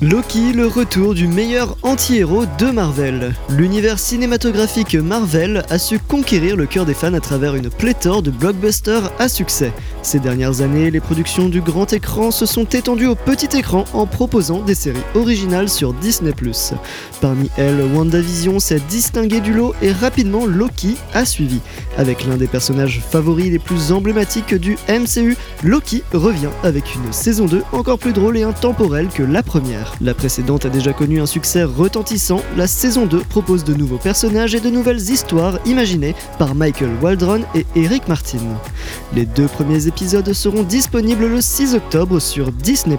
Loki, le retour du meilleur anti-héros de Marvel. L'univers cinématographique Marvel a su conquérir le cœur des fans à travers une pléthore de blockbusters à succès. Ces dernières années, les productions du grand écran se sont étendues au petit écran en proposant des séries originales sur Disney+. Parmi elles, WandaVision s'est distingué du lot et rapidement Loki a suivi. Avec l'un des personnages favoris les plus emblématiques du MCU, Loki revient avec une saison 2 encore plus drôle et intemporelle que la première. La précédente a déjà connu un succès retentissant, la saison 2 propose de nouveaux personnages et de nouvelles histoires imaginées par Michael Waldron et Eric Martin. Les deux premiers épisodes seront disponibles le 6 octobre sur Disney+.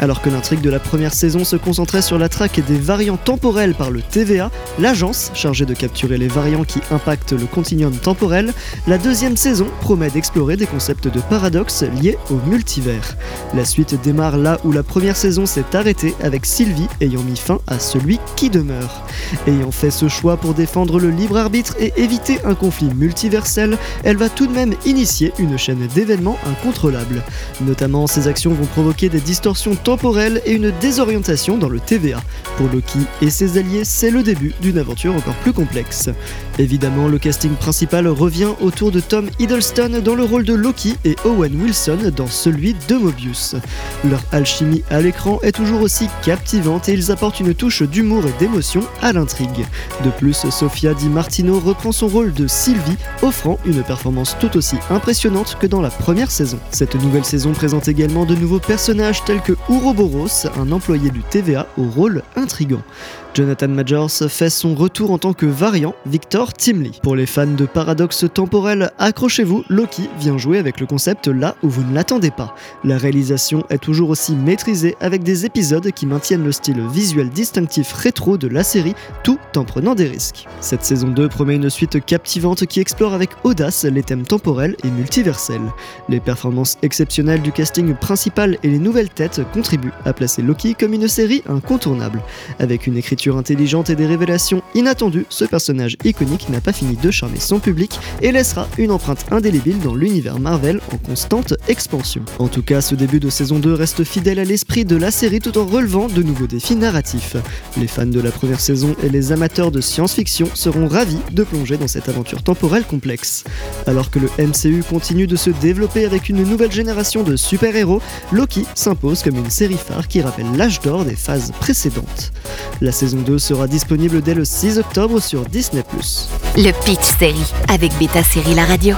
Alors que l'intrigue de la première saison se concentrait sur la traque des variants temporels par le TVA, l'agence chargée de capturer les variants qui impactent le continuum temporel, la deuxième saison promet d'explorer des concepts de paradoxes liés au multivers. La suite démarre là où la première saison s'est arrêtée avec Sylvie ayant mis fin à celui qui demeure. Ayant fait ce choix pour défendre le libre arbitre et éviter un conflit multiversel, elle va tout de même initier une chaîne d'événements incontrôlables. Notamment, ces actions vont provoquer des distorsions temporelles et une désorientation dans le TVA. Pour Loki et ses alliés, c'est le début d'une aventure encore plus complexe. Évidemment, le casting principal revient autour de Tom Hiddleston dans le rôle de Loki et Owen Wilson dans celui de Mobius. Leur alchimie à l'écran est toujours aussi captivante et ils apportent une touche d'humour et d'émotion à l'intrigue. De plus, Sofia Di Martino reprend son rôle de Sylvie, offrant une performance tout aussi impressionnante que dans la première saison. Cette nouvelle saison présente également de nouveaux personnages tels que Ouroboros, un employé du TVA au rôle intrigant. Jonathan Majors fait son retour en tant que variant Victor Timley. Pour les fans de paradoxes temporels, accrochez-vous, Loki vient jouer avec le concept là où vous ne l'attendez pas. La réalisation est toujours aussi maîtrisée avec des épisodes qui maintiennent le style visuel distinctif rétro de la série tout en prenant des risques. Cette saison 2 promet une suite captivante qui explore avec audace les thèmes temporels et multiversels. Les performances exceptionnelles du casting principal et les nouvelles têtes contribuent à placer Loki comme une série incontournable. Avec une écriture intelligente et des révélations inattendues, ce personnage iconique n'a pas fini de charmer son public et laissera une empreinte indélébile dans l'univers Marvel en constante expansion. En tout cas, ce début de saison 2 reste fidèle à l'esprit de la série tout en de nouveaux défis narratifs. Les fans de la première saison et les amateurs de science-fiction seront ravis de plonger dans cette aventure temporelle complexe. Alors que le MCU continue de se développer avec une nouvelle génération de super-héros, Loki s'impose comme une série phare qui rappelle l'âge d'or des phases précédentes. La saison 2 sera disponible dès le 6 octobre sur Disney+. Le Pitch Série avec Beta Série La Radio.